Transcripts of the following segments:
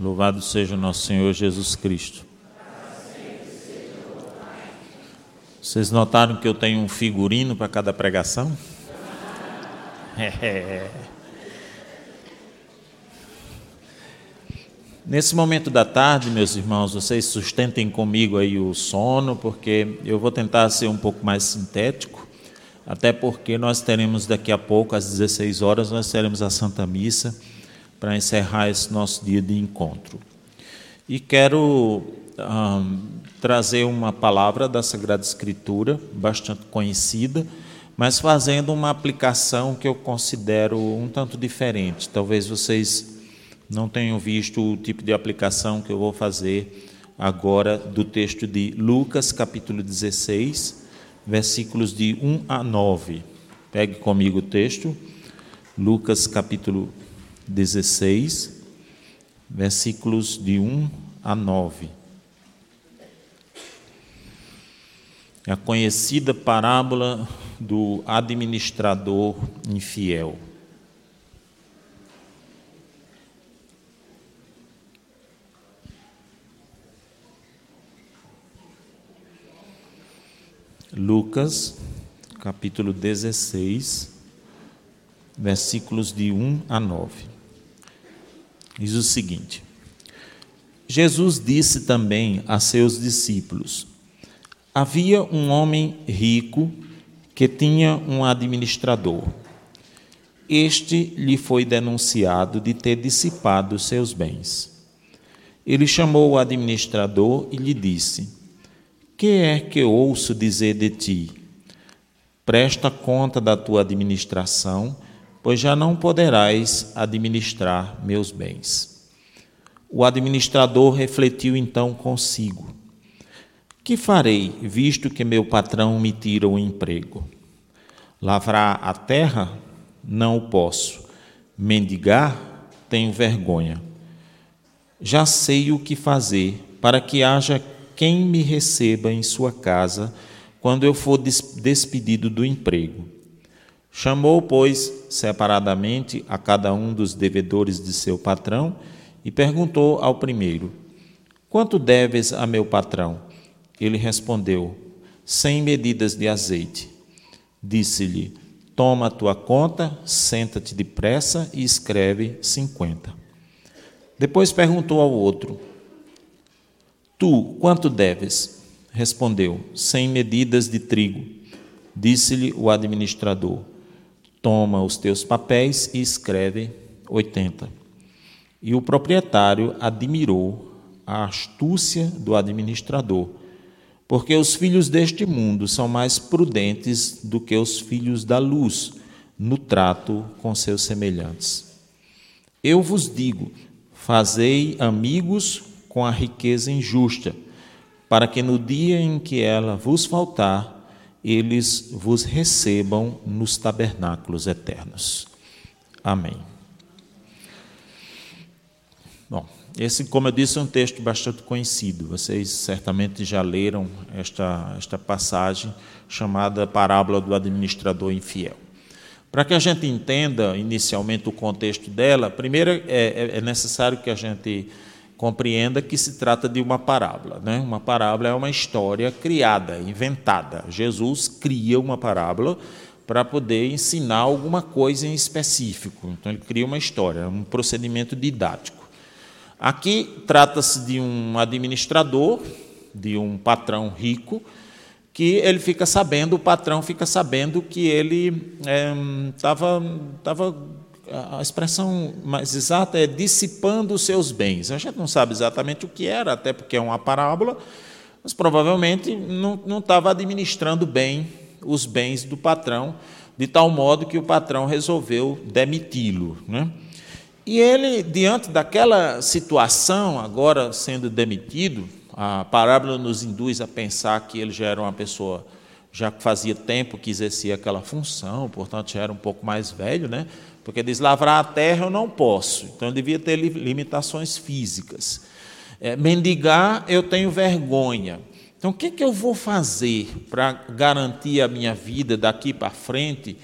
Louvado seja nosso Senhor Jesus Cristo. Vocês notaram que eu tenho um figurino para cada pregação? É. Nesse momento da tarde, meus irmãos, vocês sustentem comigo aí o sono, porque eu vou tentar ser um pouco mais sintético, até porque nós teremos daqui a pouco, às 16 horas, nós teremos a Santa Missa para encerrar esse nosso dia de encontro. E quero trazer uma palavra da Sagrada Escritura, bastante conhecida, mas fazendo uma aplicação que eu considero um tanto diferente. Talvez vocês não tenham visto o tipo de aplicação que eu vou fazer agora do texto de Lucas, capítulo 16, versículos de 1 a 9. Pegue comigo o texto, Lucas, capítulo 16, versículos de 1 a 9. É a conhecida parábola do administrador infiel. Lucas, capítulo 16, versículos de 1 a 9. Diz o seguinte: Jesus disse também a seus discípulos: Havia um homem rico que tinha um administrador. Este lhe foi denunciado de ter dissipado seus bens. Ele chamou o administrador e lhe disse: Que é que ouço dizer de ti? Presta conta da tua administração, pois já não poderás administrar meus bens. O administrador refletiu então consigo que farei, visto que meu patrão me tira o emprego? Lavrar a terra? Não o posso. Mendigar? Tenho vergonha. Já sei o que fazer para que haja quem me receba em sua casa quando eu for despedido do emprego. Chamou, pois, separadamente a cada um dos devedores de seu patrão e perguntou ao primeiro: Quanto deves a meu patrão? Ele respondeu: Cem medidas de azeite. Disse-lhe: Toma a tua conta, senta-te depressa e escreve cinquenta. Depois perguntou ao outro: Tu, quanto deves? Respondeu: Cem medidas de trigo. Disse-lhe o administrador: Toma os teus papéis e escreve oitenta. E o proprietário admirou a astúcia do administrador porque os filhos deste mundo são mais prudentes do que os filhos da luz no trato com seus semelhantes. Eu vos digo: fazei amigos com a riqueza injusta, para que no dia em que ela vos faltar, eles vos recebam nos tabernáculos eternos. Amém. Bom, esse, como eu disse, é um texto bastante conhecido. Vocês certamente já leram esta, esta passagem chamada Parábola do Administrador Infiel. Para que a gente entenda inicialmente o contexto dela, primeiro é, é, é necessário que a gente compreenda que se trata de uma parábola. Né? Uma parábola é uma história criada, inventada. Jesus cria uma parábola para poder ensinar alguma coisa em específico. Então, ele cria uma história, um procedimento didático. Aqui trata-se de um administrador, de um patrão rico, que ele fica sabendo, o patrão fica sabendo que ele estava. É, tava, a expressão mais exata é dissipando os seus bens. A gente não sabe exatamente o que era, até porque é uma parábola, mas provavelmente não, não estava administrando bem os bens do patrão, de tal modo que o patrão resolveu demiti-lo. Né? E ele, diante daquela situação, agora sendo demitido, a parábola nos induz a pensar que ele já era uma pessoa, já fazia tempo que exercia aquela função, portanto já era um pouco mais velho, né? Porque diz: lavrar a terra eu não posso, então ele devia ter limitações físicas. É, mendigar eu tenho vergonha. Então o que, que eu vou fazer para garantir a minha vida daqui para frente?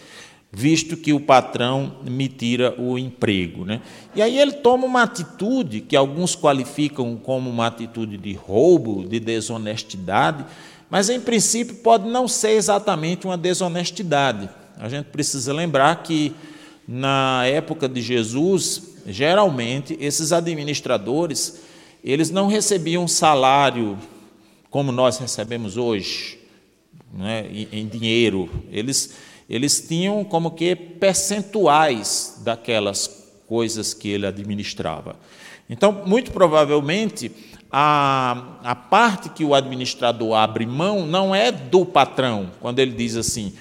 visto que o patrão me tira o emprego. Né? E aí ele toma uma atitude que alguns qualificam como uma atitude de roubo, de desonestidade, mas em princípio pode não ser exatamente uma desonestidade. A gente precisa lembrar que na época de Jesus, geralmente esses administradores, eles não recebiam salário como nós recebemos hoje, né, em dinheiro. Eles eles tinham como que percentuais daquelas coisas que ele administrava. Então, muito provavelmente, a, a parte que o administrador abre mão não é do patrão, quando ele diz assim: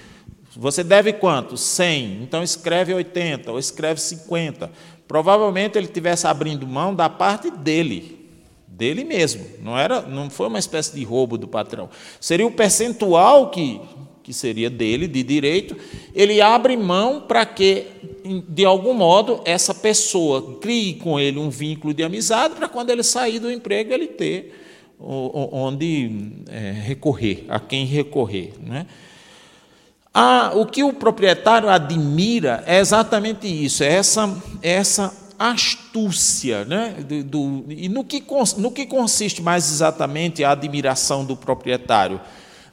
você deve quanto? 100. Então escreve 80 ou escreve 50. Provavelmente ele tivesse abrindo mão da parte dele, dele mesmo. Não era, não foi uma espécie de roubo do patrão. Seria o percentual que que seria dele, de direito, ele abre mão para que, de algum modo, essa pessoa crie com ele um vínculo de amizade, para quando ele sair do emprego, ele ter onde é, recorrer, a quem recorrer. Né? Ah, o que o proprietário admira é exatamente isso, é essa, é essa astúcia. Né? Do, do, e no que, no que consiste mais exatamente a admiração do proprietário?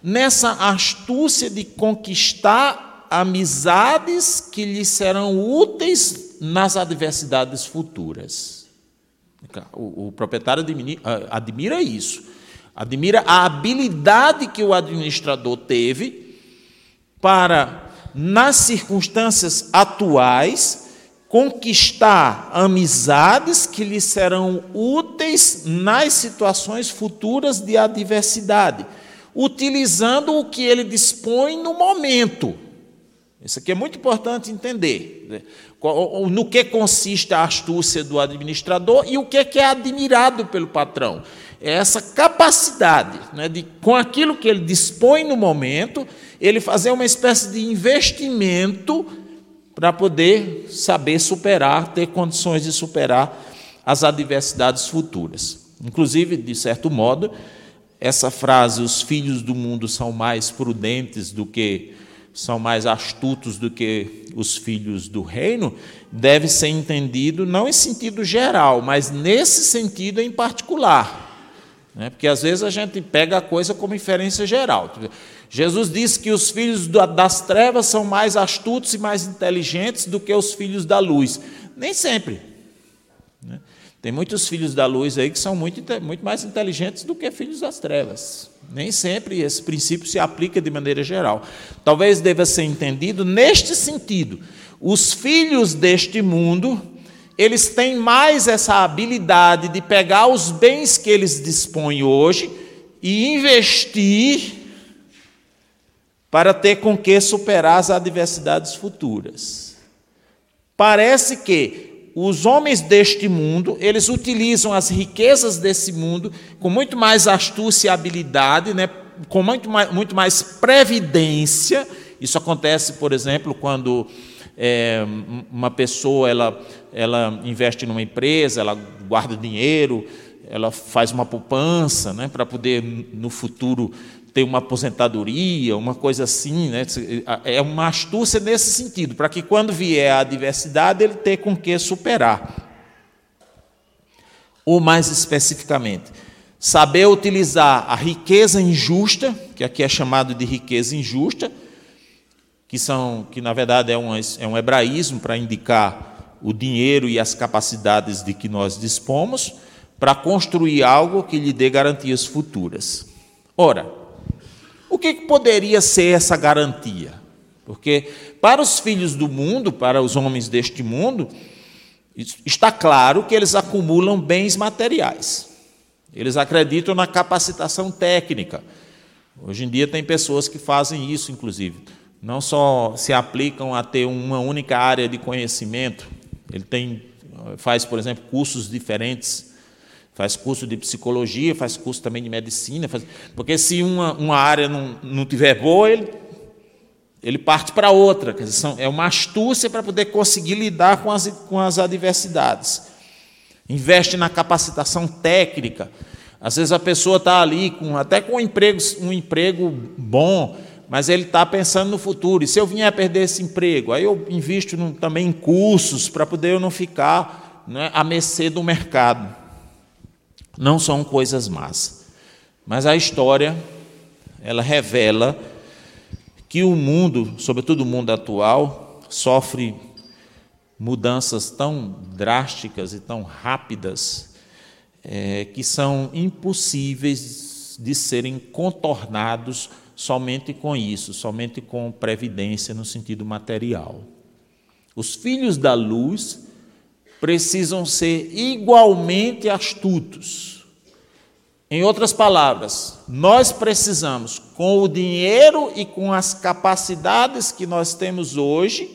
nessa astúcia de conquistar amizades que lhe serão úteis nas adversidades futuras. O, o proprietário admira, admira isso, admira a habilidade que o administrador teve para, nas circunstâncias atuais, conquistar amizades que lhe serão úteis nas situações futuras de adversidade utilizando o que ele dispõe no momento. Isso aqui é muito importante entender. Né? No que consiste a astúcia do administrador e o que é admirado pelo patrão. É essa capacidade né, de, com aquilo que ele dispõe no momento, ele fazer uma espécie de investimento para poder saber superar, ter condições de superar as adversidades futuras. Inclusive, de certo modo, essa frase, os filhos do mundo são mais prudentes do que, são mais astutos do que os filhos do reino, deve ser entendido não em sentido geral, mas nesse sentido em particular. Né? Porque às vezes a gente pega a coisa como inferência geral. Jesus disse que os filhos das trevas são mais astutos e mais inteligentes do que os filhos da luz. Nem sempre. Tem muitos filhos da luz aí que são muito, muito mais inteligentes do que filhos das trevas. Nem sempre esse princípio se aplica de maneira geral. Talvez deva ser entendido neste sentido. Os filhos deste mundo, eles têm mais essa habilidade de pegar os bens que eles dispõem hoje e investir para ter com que superar as adversidades futuras. Parece que os homens deste mundo, eles utilizam as riquezas desse mundo com muito mais astúcia e habilidade, né? com muito mais, muito mais previdência. Isso acontece, por exemplo, quando é, uma pessoa ela, ela investe numa empresa, ela guarda dinheiro, ela faz uma poupança né, para poder, no futuro, ter uma aposentadoria, uma coisa assim, né? é uma astúcia nesse sentido, para que quando vier a adversidade ele tenha com que superar. Ou mais especificamente, saber utilizar a riqueza injusta, que aqui é chamado de riqueza injusta, que são que na verdade é um, é um hebraísmo para indicar o dinheiro e as capacidades de que nós dispomos, para construir algo que lhe dê garantias futuras. Ora, o que, poderia ser essa garantia? Porque para os filhos do mundo, para os homens deste mundo, está claro que eles acumulam bens materiais. Eles acreditam na capacitação técnica. Hoje em dia tem pessoas que fazem isso, inclusive. Não só se aplicam a ter uma única área de conhecimento, ele tem, faz, por exemplo, cursos diferentes faz curso de psicologia, faz curso também de medicina, faz... porque se uma, uma área não, não tiver boa, ele, ele parte para outra. Quer dizer, são, é uma astúcia para poder conseguir lidar com as, com as adversidades. Investe na capacitação técnica. Às vezes a pessoa está ali com, até com um emprego, um emprego bom, mas ele está pensando no futuro. E se eu vier a perder esse emprego, aí eu invisto no, também em cursos para poder eu não ficar né, à mercê do mercado. Não são coisas más. Mas a história, ela revela que o mundo, sobretudo o mundo atual, sofre mudanças tão drásticas e tão rápidas é, que são impossíveis de serem contornados somente com isso, somente com previdência no sentido material. Os filhos da luz precisam ser igualmente astutos. Em outras palavras, nós precisamos, com o dinheiro e com as capacidades que nós temos hoje,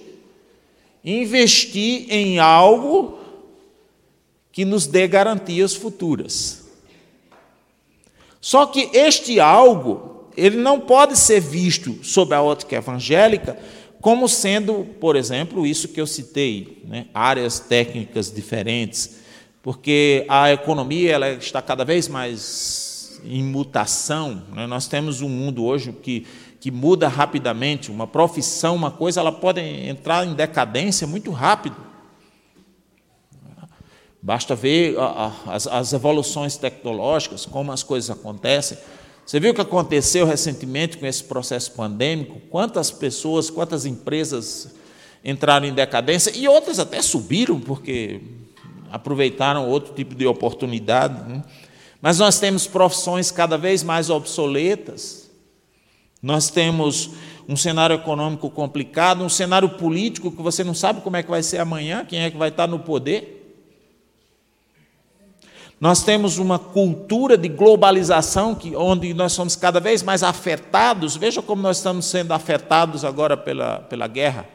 investir em algo que nos dê garantias futuras. Só que este algo ele não pode ser visto sob a ótica evangélica como sendo, por exemplo, isso que eu citei, né, áreas técnicas diferentes, porque a economia ela está cada vez mais em mutação. Né? Nós temos um mundo hoje que, que muda rapidamente. Uma profissão, uma coisa, ela pode entrar em decadência muito rápido. Basta ver as, as evoluções tecnológicas, como as coisas acontecem. Você viu o que aconteceu recentemente com esse processo pandêmico? Quantas pessoas, quantas empresas entraram em decadência e outras até subiram porque aproveitaram outro tipo de oportunidade. Né? Mas nós temos profissões cada vez mais obsoletas. Nós temos um cenário econômico complicado, um cenário político que você não sabe como é que vai ser amanhã, quem é que vai estar no poder. Nós temos uma cultura de globalização que, onde nós somos cada vez mais afetados. Veja como nós estamos sendo afetados agora pela, pela guerra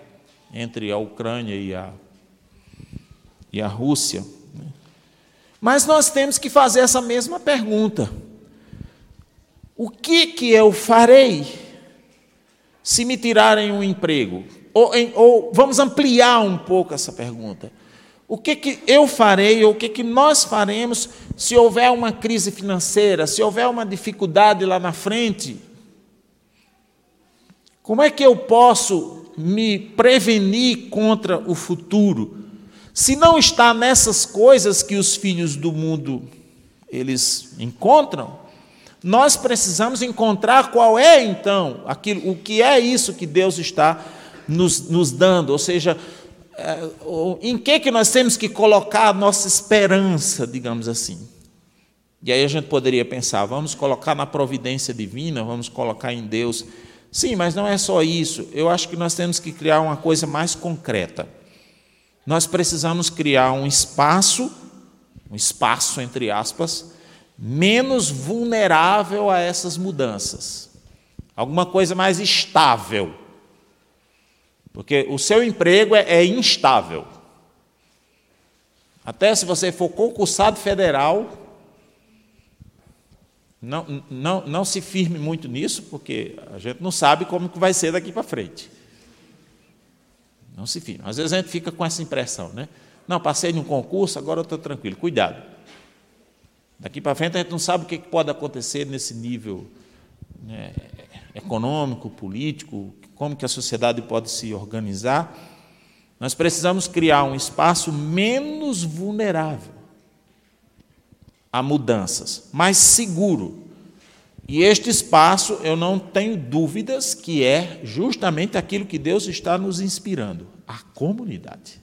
entre a Ucrânia e a, e a Rússia. Né? Mas nós temos que fazer essa mesma pergunta: o que, que eu farei se me tirarem um emprego? Ou, em, ou vamos ampliar um pouco essa pergunta. O que, que eu farei, ou o que, que nós faremos se houver uma crise financeira, se houver uma dificuldade lá na frente? Como é que eu posso me prevenir contra o futuro? Se não está nessas coisas que os filhos do mundo eles encontram, nós precisamos encontrar qual é então aquilo, o que é isso que Deus está nos, nos dando, ou seja, é, em que, que nós temos que colocar a nossa esperança, digamos assim. E aí a gente poderia pensar, vamos colocar na providência divina, vamos colocar em Deus. Sim, mas não é só isso. Eu acho que nós temos que criar uma coisa mais concreta. Nós precisamos criar um espaço, um espaço entre aspas, menos vulnerável a essas mudanças. Alguma coisa mais estável. Porque o seu emprego é, é instável. Até se você for concursado federal, não, não, não se firme muito nisso, porque a gente não sabe como que vai ser daqui para frente. Não se firme. Às vezes a gente fica com essa impressão, né? Não, passei num concurso, agora eu estou tranquilo. Cuidado. Daqui para frente a gente não sabe o que pode acontecer nesse nível né, econômico, político, como que a sociedade pode se organizar, nós precisamos criar um espaço menos vulnerável a mudanças, mais seguro. E este espaço, eu não tenho dúvidas que é justamente aquilo que Deus está nos inspirando a comunidade.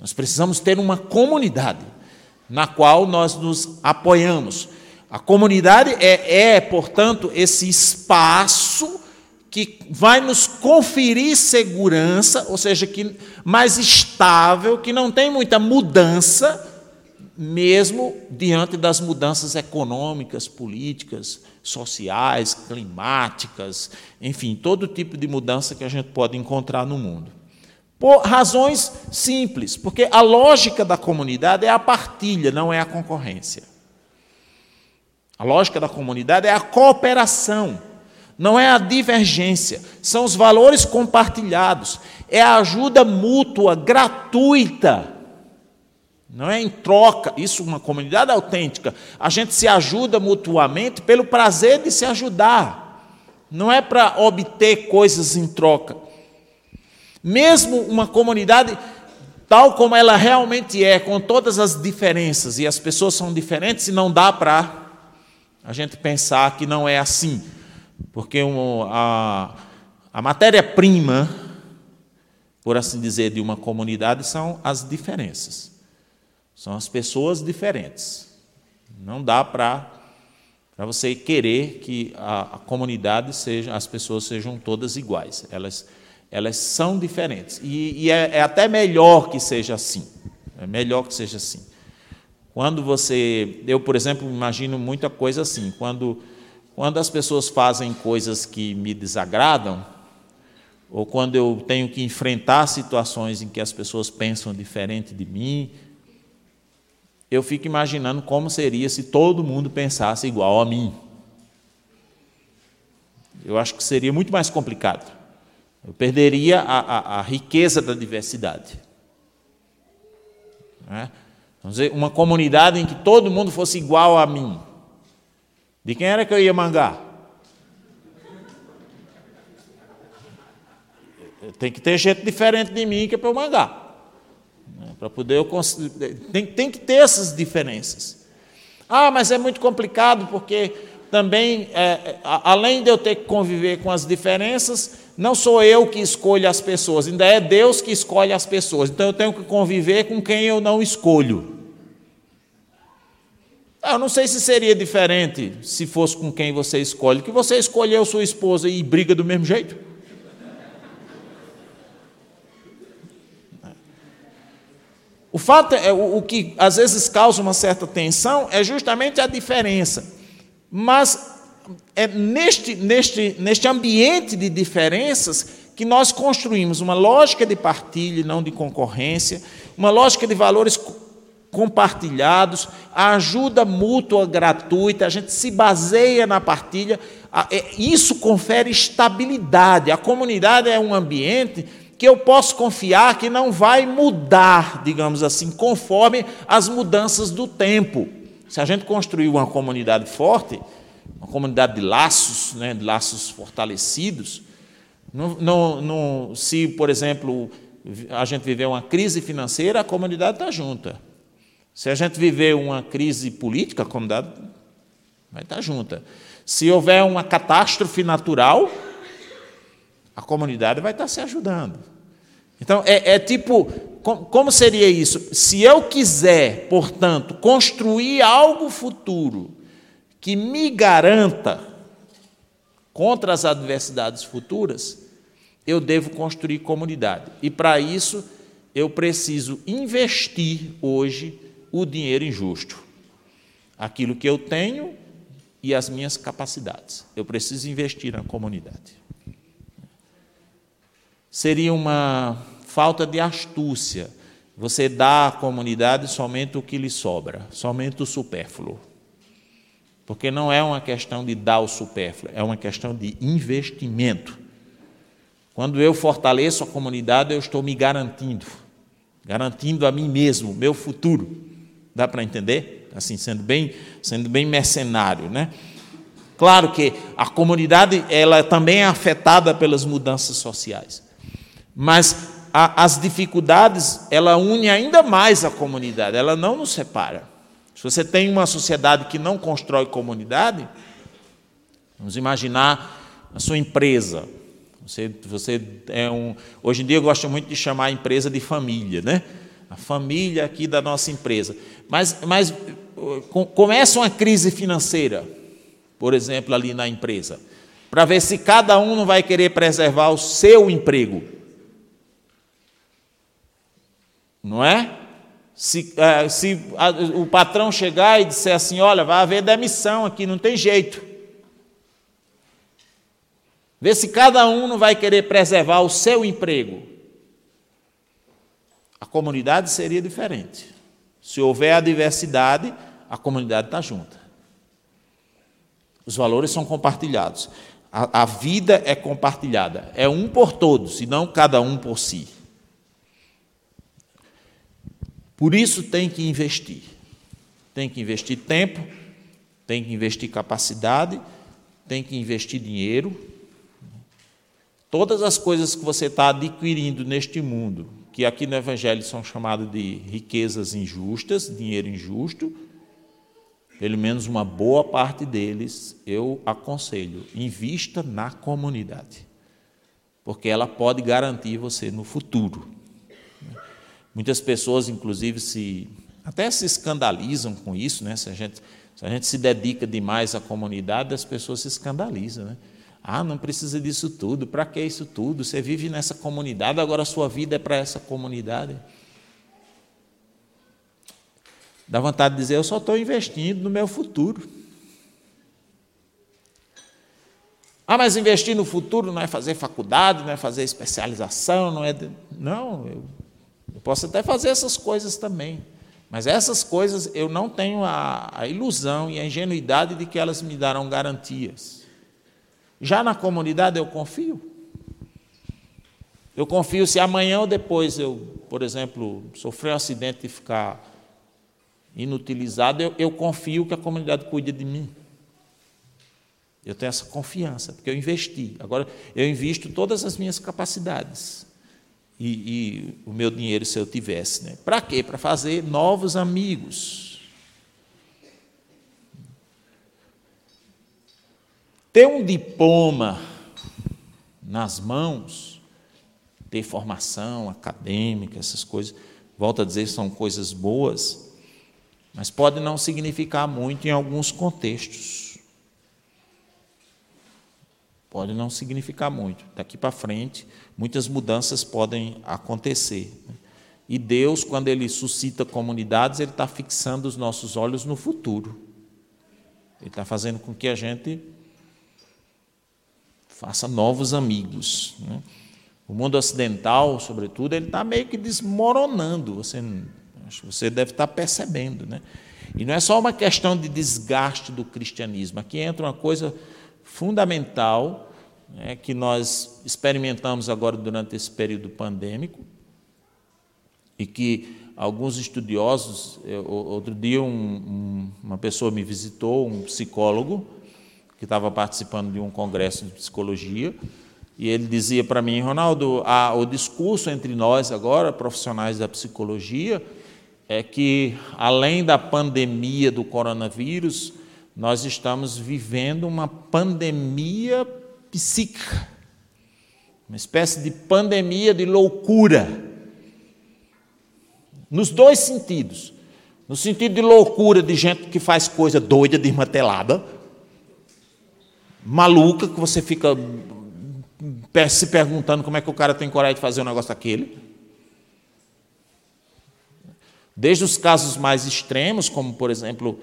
Nós precisamos ter uma comunidade na qual nós nos apoiamos. A comunidade é, é portanto, esse espaço que vai nos conferir segurança, ou seja, que mais estável, que não tem muita mudança, mesmo diante das mudanças econômicas, políticas, sociais, climáticas, enfim, todo tipo de mudança que a gente pode encontrar no mundo. Por razões simples, porque a lógica da comunidade é a partilha, não é a concorrência. A lógica da comunidade é a cooperação não é a divergência, são os valores compartilhados, é a ajuda mútua, gratuita. Não é em troca, isso uma comunidade autêntica. A gente se ajuda mutuamente pelo prazer de se ajudar. não é para obter coisas em troca. Mesmo uma comunidade tal como ela realmente é, com todas as diferenças, e as pessoas são diferentes, e não dá para a gente pensar que não é assim, porque um, a, a matéria-prima, por assim dizer, de uma comunidade são as diferenças, são as pessoas diferentes. Não dá para para você querer que a, a, comunidade seja, as pessoas sejam todas iguais. Elas, elas são diferentes. E, e é, é, até melhor que seja assim. É melhor que seja assim. Quando você. Eu, por exemplo, imagino muita coisa assim. Quando, quando as pessoas fazem coisas que me desagradam, ou quando eu tenho que enfrentar situações em que as pessoas pensam diferente de mim, eu fico imaginando como seria se todo mundo pensasse igual a mim. Eu acho que seria muito mais complicado. Eu perderia a, a, a riqueza da diversidade. É? Vamos dizer, uma comunidade em que todo mundo fosse igual a mim. De quem era que eu ia mangar? Tem que ter gente diferente de mim que é para eu mangar. Para poder eu tem, tem que ter essas diferenças. Ah, mas é muito complicado porque também, é, é além de eu ter que conviver com as diferenças, não sou eu que escolho as pessoas, ainda é Deus que escolhe as pessoas. Então eu tenho que conviver com quem eu não escolho. Ah, eu não sei se seria diferente se fosse com quem você escolhe, que você escolheu sua esposa e briga do mesmo jeito. O fato é o, o que às vezes causa uma certa tensão é justamente a diferença. Mas é neste, neste, neste ambiente de diferenças que nós construímos uma lógica de partilha não de concorrência, uma lógica de valores compartilhados, a ajuda mútua gratuita, a gente se baseia na partilha, é, isso confere estabilidade. A comunidade é um ambiente que eu posso confiar que não vai mudar, digamos assim, conforme as mudanças do tempo. Se a gente construir uma comunidade forte, uma comunidade de laços, né, de laços fortalecidos, se, por exemplo, a gente viver uma crise financeira, a comunidade está junta. Se a gente viver uma crise política, a comunidade vai estar junta. Se houver uma catástrofe natural, a comunidade vai estar se ajudando. Então, é, é tipo, como seria isso? Se eu quiser, portanto, construir algo futuro que me garanta contra as adversidades futuras, eu devo construir comunidade. E para isso, eu preciso investir hoje o dinheiro injusto. Aquilo que eu tenho e as minhas capacidades. Eu preciso investir na comunidade. Seria uma falta de astúcia. Você dá à comunidade somente o que lhe sobra, somente o supérfluo. Porque não é uma questão de dar o supérfluo, é uma questão de investimento. Quando eu fortaleço a comunidade, eu estou me garantindo, garantindo a mim mesmo, meu futuro. Dá para entender? Assim, sendo bem, sendo bem mercenário, né? Claro que a comunidade ela também é afetada pelas mudanças sociais. Mas a, as dificuldades, ela une ainda mais a comunidade, ela não nos separa. Se você tem uma sociedade que não constrói comunidade, vamos imaginar a sua empresa. Você, você é um. Hoje em dia eu gosto muito de chamar a empresa de família, né? A família aqui da nossa empresa. Mas, mas começa uma crise financeira, por exemplo, ali na empresa, para ver se cada um não vai querer preservar o seu emprego. Não é? Se, é, se a, o patrão chegar e disser assim: olha, vai haver demissão aqui, não tem jeito. Vê se cada um não vai querer preservar o seu emprego. A comunidade seria diferente. Se houver a diversidade, a comunidade está junta. Os valores são compartilhados. A, a vida é compartilhada. É um por todos, e não cada um por si. Por isso tem que investir. Tem que investir tempo, tem que investir capacidade, tem que investir dinheiro, todas as coisas que você está adquirindo neste mundo, que aqui no Evangelho são chamadas de riquezas injustas, dinheiro injusto, pelo menos uma boa parte deles, eu aconselho, invista na comunidade, porque ela pode garantir você no futuro. Muitas pessoas, inclusive, se até se escandalizam com isso, né? Se a gente se, a gente se dedica demais à comunidade, as pessoas se escandalizam, né? Ah, não precisa disso tudo. Para que isso tudo? Você vive nessa comunidade, agora a sua vida é para essa comunidade. Dá vontade de dizer, eu só estou investindo no meu futuro. Ah, mas investir no futuro não é fazer faculdade, não é fazer especialização, não é. Não, eu, eu posso até fazer essas coisas também. Mas essas coisas eu não tenho a, a ilusão e a ingenuidade de que elas me darão garantias. Já na comunidade eu confio. Eu confio se amanhã ou depois eu, por exemplo, sofrer um acidente e ficar inutilizado, eu, eu confio que a comunidade cuida de mim. Eu tenho essa confiança, porque eu investi. Agora, eu invisto todas as minhas capacidades. E, e o meu dinheiro, se eu tivesse. Né? Para quê? Para fazer novos amigos. Ter um diploma nas mãos, ter formação acadêmica, essas coisas, volto a dizer, são coisas boas, mas pode não significar muito em alguns contextos. Pode não significar muito. Daqui para frente, muitas mudanças podem acontecer. E Deus, quando Ele suscita comunidades, Ele está fixando os nossos olhos no futuro. Ele está fazendo com que a gente faça novos amigos. Né? O mundo ocidental, sobretudo, ele está meio que desmoronando. Você, você deve estar percebendo, né? E não é só uma questão de desgaste do cristianismo. Aqui entra uma coisa fundamental né, que nós experimentamos agora durante esse período pandêmico e que alguns estudiosos, eu, outro dia um, um, uma pessoa me visitou, um psicólogo, que estava participando de um congresso de psicologia, e ele dizia para mim, Ronaldo, a, o discurso entre nós agora, profissionais da psicologia, é que além da pandemia do coronavírus, nós estamos vivendo uma pandemia psíquica, uma espécie de pandemia de loucura, nos dois sentidos. No sentido de loucura de gente que faz coisa doida, desmatelada, maluca que você fica se perguntando como é que o cara tem coragem de fazer um negócio daquele. Desde os casos mais extremos, como por exemplo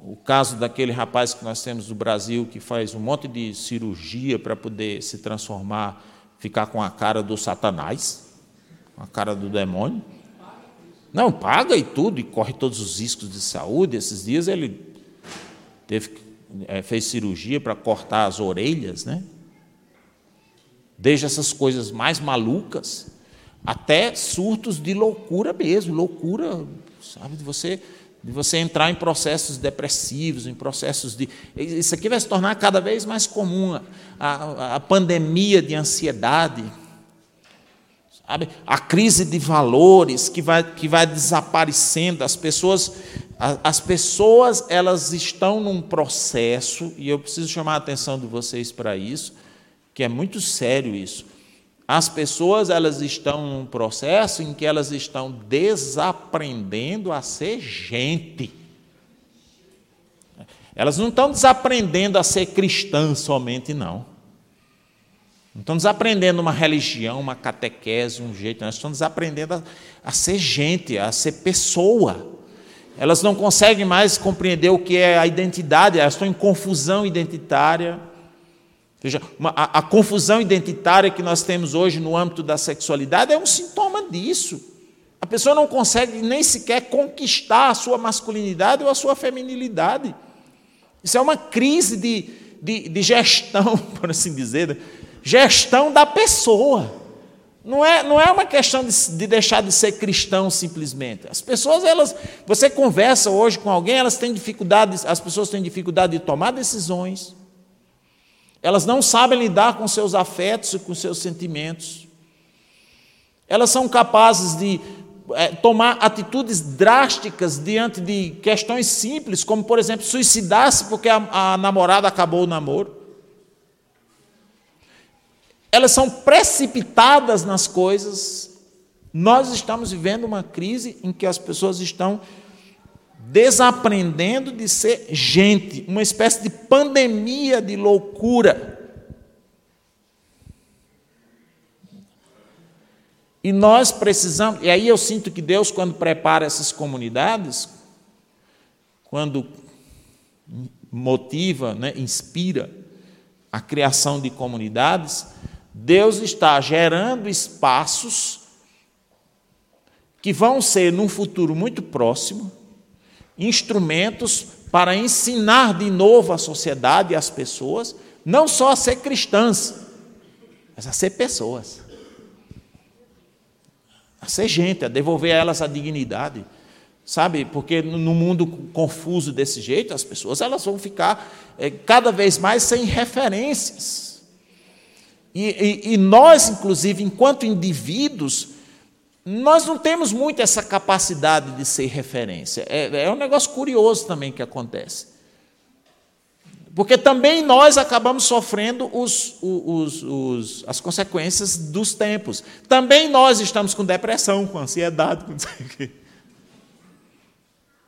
o caso daquele rapaz que nós temos no Brasil que faz um monte de cirurgia para poder se transformar, ficar com a cara do Satanás, com a cara do demônio. Não, paga e tudo, e corre todos os riscos de saúde. Esses dias ele teve é, fez cirurgia para cortar as orelhas, né? Desde essas coisas mais malucas até surtos de loucura mesmo, loucura, sabe, de você de você entrar em processos depressivos, em processos de. Isso aqui vai se tornar cada vez mais comum, a, a, a pandemia de ansiedade, sabe? a crise de valores que vai, que vai desaparecendo, as pessoas as pessoas elas estão num processo e eu preciso chamar a atenção de vocês para isso, que é muito sério isso. As pessoas elas estão num processo em que elas estão desaprendendo a ser gente. Elas não estão desaprendendo a ser cristãs somente, não. Não estão desaprendendo uma religião, uma catequese, um jeito, elas estão desaprendendo a, a ser gente, a ser pessoa. Elas não conseguem mais compreender o que é a identidade, elas estão em confusão identitária. Ou seja, uma, a, a confusão identitária que nós temos hoje no âmbito da sexualidade é um sintoma disso. A pessoa não consegue nem sequer conquistar a sua masculinidade ou a sua feminilidade. Isso é uma crise de, de, de gestão, por assim dizer, gestão da pessoa. Não é, não é uma questão de, de, deixar de ser cristão simplesmente. As pessoas, elas, você conversa hoje com alguém, elas têm dificuldade, as pessoas têm dificuldade de tomar decisões. Elas não sabem lidar com seus afetos e com seus sentimentos. Elas são capazes de é, tomar atitudes drásticas diante de questões simples, como, por exemplo, suicidar-se porque a, a namorada acabou o namoro. Elas são precipitadas nas coisas. Nós estamos vivendo uma crise em que as pessoas estão desaprendendo de ser gente, uma espécie de pandemia de loucura. E nós precisamos, e aí eu sinto que Deus, quando prepara essas comunidades, quando motiva, né, inspira a criação de comunidades, Deus está gerando espaços que vão ser, num futuro muito próximo, instrumentos para ensinar de novo a sociedade e as pessoas, não só a ser cristãs, mas a ser pessoas. A ser gente, a devolver a elas a dignidade. Sabe, porque no mundo confuso desse jeito, as pessoas elas vão ficar é, cada vez mais sem referências. E, e, e nós, inclusive, enquanto indivíduos, nós não temos muito essa capacidade de ser referência. É, é um negócio curioso também que acontece. Porque também nós acabamos sofrendo os, os, os, as consequências dos tempos. Também nós estamos com depressão, com ansiedade, com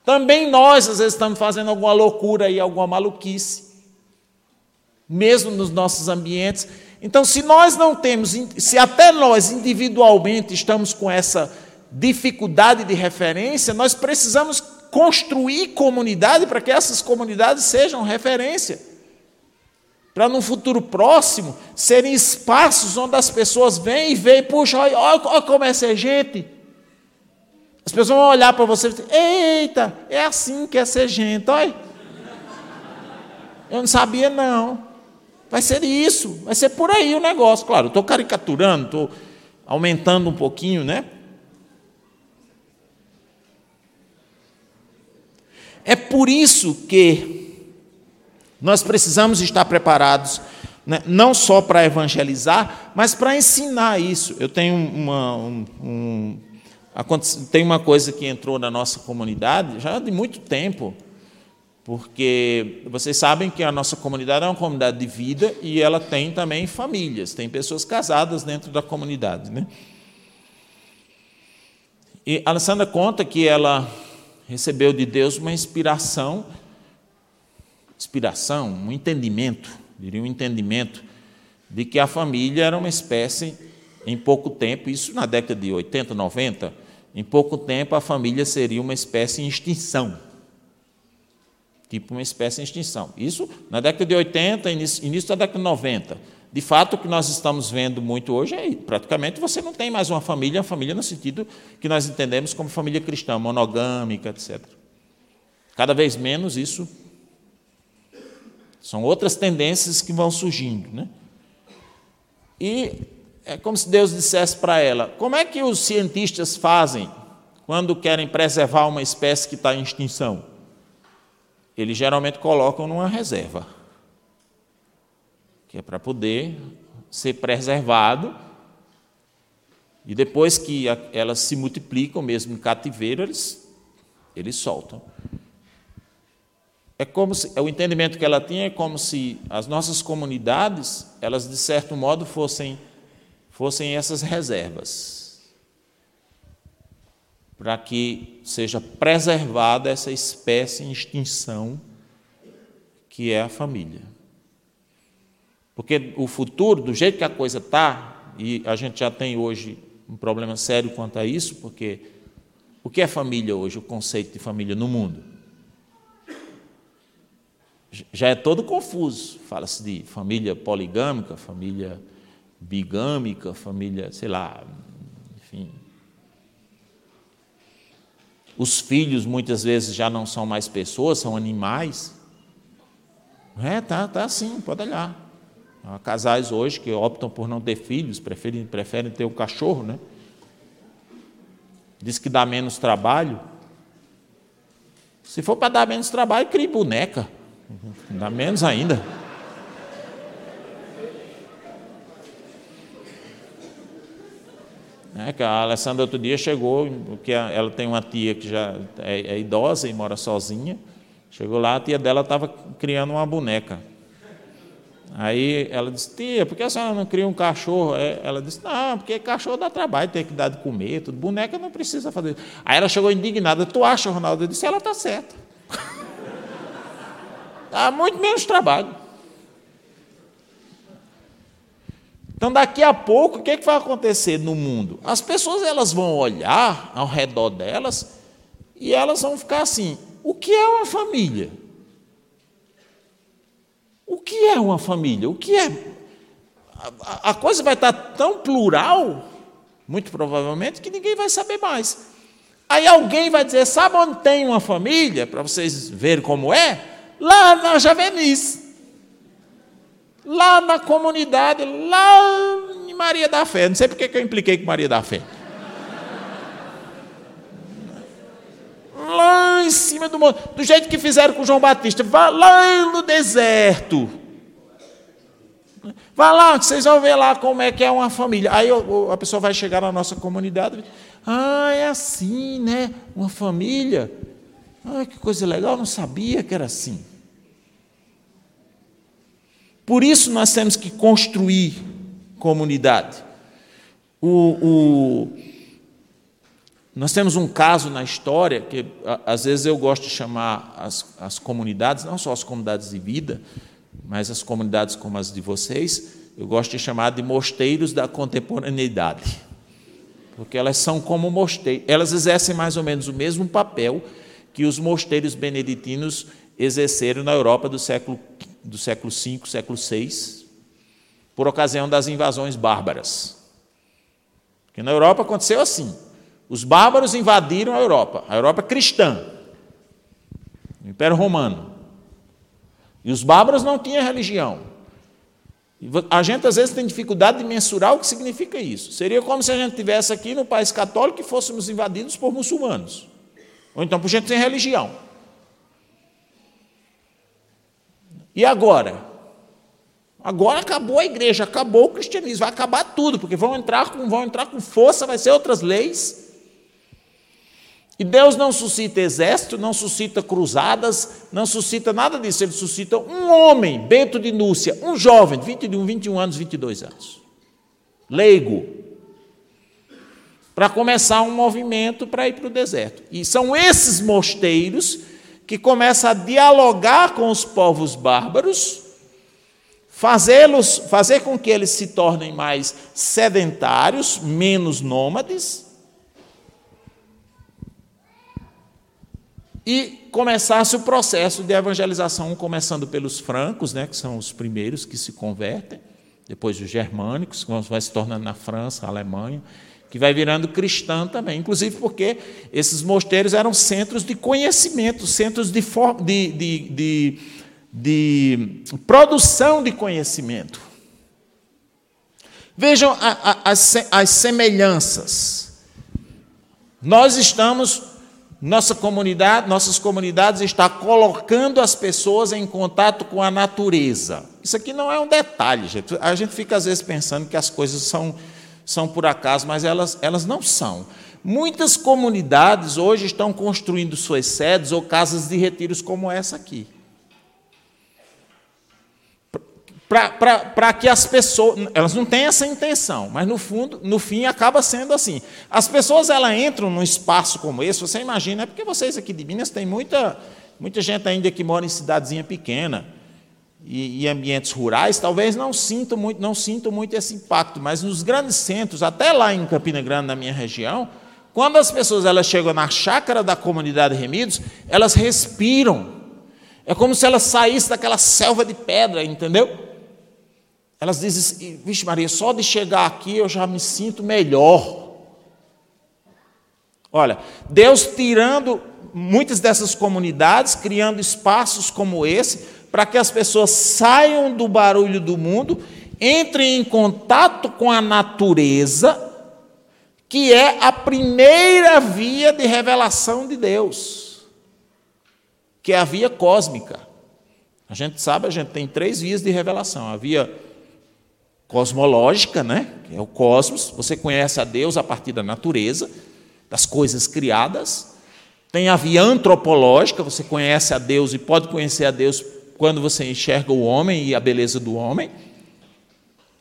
Também nós, às vezes, estamos fazendo alguma loucura e alguma maluquice. Mesmo nos nossos ambientes. Então, se nós não temos, se até nós individualmente estamos com essa dificuldade de referência, nós precisamos construir comunidade para que essas comunidades sejam referência. Para no futuro próximo serem espaços onde as pessoas vêm e veem, puxa, olha, olha como é ser gente. As pessoas vão olhar para você e dizer, eita, é assim que é ser gente, olha. Eu não sabia não. Vai ser isso, vai ser por aí o negócio. Claro, estou caricaturando, estou aumentando um pouquinho, né? É por isso que nós precisamos estar preparados, né, não só para evangelizar, mas para ensinar isso. Eu tenho uma, um, um, tem uma coisa que entrou na nossa comunidade já de muito tempo porque vocês sabem que a nossa comunidade é uma comunidade de vida e ela tem também famílias, tem pessoas casadas dentro da comunidade. Né? E a Alessandra conta que ela recebeu de Deus uma inspiração, inspiração, um entendimento, diria um entendimento, de que a família era uma espécie, em pouco tempo, isso na década de 80, 90, em pouco tempo a família seria uma espécie em extinção tipo uma espécie em extinção. Isso na década de 80, início, início da década de 90. De fato, o que nós estamos vendo muito hoje é praticamente você não tem mais uma família, uma família no sentido que nós entendemos como família cristã, monogâmica, etc. Cada vez menos isso. São outras tendências que vão surgindo. Né? E é como se Deus dissesse para ela: como é que os cientistas fazem quando querem preservar uma espécie que está em extinção? Eles geralmente colocam numa reserva, que é para poder ser preservado. E depois que elas se multiplicam, mesmo em cativeiro, eles, eles soltam. É como se, o entendimento que ela tinha é como se as nossas comunidades, elas de certo modo fossem, fossem essas reservas para que seja preservada essa espécie em extinção que é a família. Porque o futuro, do jeito que a coisa está, e a gente já tem hoje um problema sério quanto a isso, porque o que é família hoje, o conceito de família no mundo? Já é todo confuso. Fala-se de família poligâmica, família bigâmica, família, sei lá, enfim, os filhos muitas vezes já não são mais pessoas, são animais. É, tá, tá assim, pode olhar. Há casais hoje que optam por não ter filhos, preferem, preferem ter o um cachorro, né? Diz que dá menos trabalho. Se for para dar menos trabalho, crie boneca. Dá menos ainda. É, que a Alessandra outro dia chegou, porque ela tem uma tia que já é, é idosa e mora sozinha. Chegou lá, a tia dela estava criando uma boneca. Aí ela disse, tia, por que a senhora não cria um cachorro? Ela disse, não, porque cachorro dá trabalho, tem que dar de comer, tudo. boneca não precisa fazer. Aí ela chegou indignada, tu acha, Ronaldo? Eu disse, ela está certa. Dá muito menos trabalho. Então, daqui a pouco, o que, é que vai acontecer no mundo? As pessoas elas vão olhar ao redor delas e elas vão ficar assim: o que é uma família? O que é uma família? O que é? A, coisa vai estar tão plural, muito provavelmente, que ninguém vai saber mais. Aí alguém vai dizer: sabe onde tem uma família? Para vocês verem como é? Lá na Javenice lá na comunidade, lá em Maria da Fé. Não sei porque que eu impliquei com Maria da Fé. Lá em cima do monte, do jeito que fizeram com João Batista, vá lá no deserto. Vá lá, vocês vão ver lá como é que é uma família. Aí a pessoa vai chegar na nossa comunidade. Ah, é assim, né? Uma família. Ah, que coisa legal, não sabia que era assim. Por isso nós temos que construir comunidade. O, o, nós temos um caso na história que às vezes eu gosto de chamar as, as comunidades, não só as comunidades de vida, mas as comunidades como as de vocês, eu gosto de chamar de mosteiros da contemporaneidade. Porque elas são como mosteiros, elas exercem mais ou menos o mesmo papel que os mosteiros beneditinos exerceram na Europa do século do século V, século VI, por ocasião das invasões bárbaras. Porque na Europa aconteceu assim: os bárbaros invadiram a Europa, a Europa cristã, o Império Romano. E os bárbaros não tinham religião. A gente às vezes tem dificuldade de mensurar o que significa isso. Seria como se a gente tivesse aqui no país católico e fôssemos invadidos por muçulmanos. Ou então por gente sem religião. E agora? Agora acabou a igreja, acabou o cristianismo, vai acabar tudo, porque vão entrar com, vão entrar com força, vai ser outras leis. E Deus não suscita exército, não suscita cruzadas, não suscita nada disso. Ele suscita um homem, Bento de Núcia, um jovem, 21, 21 anos, 22 anos, leigo, para começar um movimento para ir para o deserto. E são esses mosteiros que começa a dialogar com os povos bárbaros, fazê-los, fazer com que eles se tornem mais sedentários, menos nômades, e começasse o processo de evangelização, começando pelos francos, né, que são os primeiros que se convertem, depois os germânicos, que vai se tornando na França, Alemanha, que vai virando cristã também, inclusive porque esses mosteiros eram centros de conhecimento, centros de, de, de, de produção de conhecimento. Vejam a, a, as, as semelhanças. Nós estamos, nossa comunidade, nossas comunidades está colocando as pessoas em contato com a natureza. Isso aqui não é um detalhe, gente. A gente fica às vezes pensando que as coisas são são por acaso, mas elas, elas não são. Muitas comunidades hoje estão construindo suas sedes ou casas de retiros como essa aqui. Para que as pessoas, elas não têm essa intenção, mas no fundo, no fim acaba sendo assim. As pessoas elas entram num espaço como esse, você imagina, é porque vocês aqui de Minas tem muita, muita gente ainda que mora em cidadezinha pequena e, e, ambientes rurais, talvez não sintam muito, não sintam muito esse impacto, mas nos grandes centros, até lá em Campina Grande, na minha região, quando as pessoas elas chegam na chácara da comunidade Remidos, elas respiram. É como se elas saíssem daquela selva de pedra, entendeu? Elas dizem, vixe Maria, só de chegar aqui eu já me sinto melhor. Olha, Deus tirando muitas dessas comunidades, criando espaços como esse, para que as pessoas saiam do barulho do mundo, entrem em contato com a natureza, que é a primeira via de revelação de Deus, que é a via cósmica. A gente sabe, a gente tem três vias de revelação: a via cosmológica, né? Que é o cosmos. Você conhece a Deus a partir da natureza, das coisas criadas. Tem a via antropológica, você conhece a Deus e pode conhecer a Deus quando você enxerga o homem e a beleza do homem.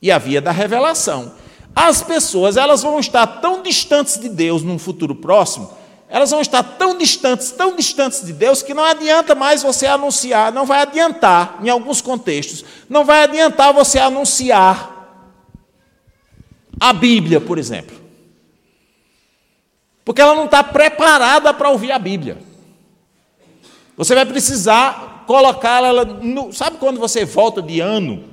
E a via da revelação. As pessoas, elas vão estar tão distantes de Deus num futuro próximo, elas vão estar tão distantes, tão distantes de Deus, que não adianta mais você anunciar, não vai adiantar, em alguns contextos, não vai adiantar você anunciar a Bíblia, por exemplo. Porque ela não está preparada para ouvir a Bíblia. Você vai precisar colocá-la. No, sabe quando você volta de ano?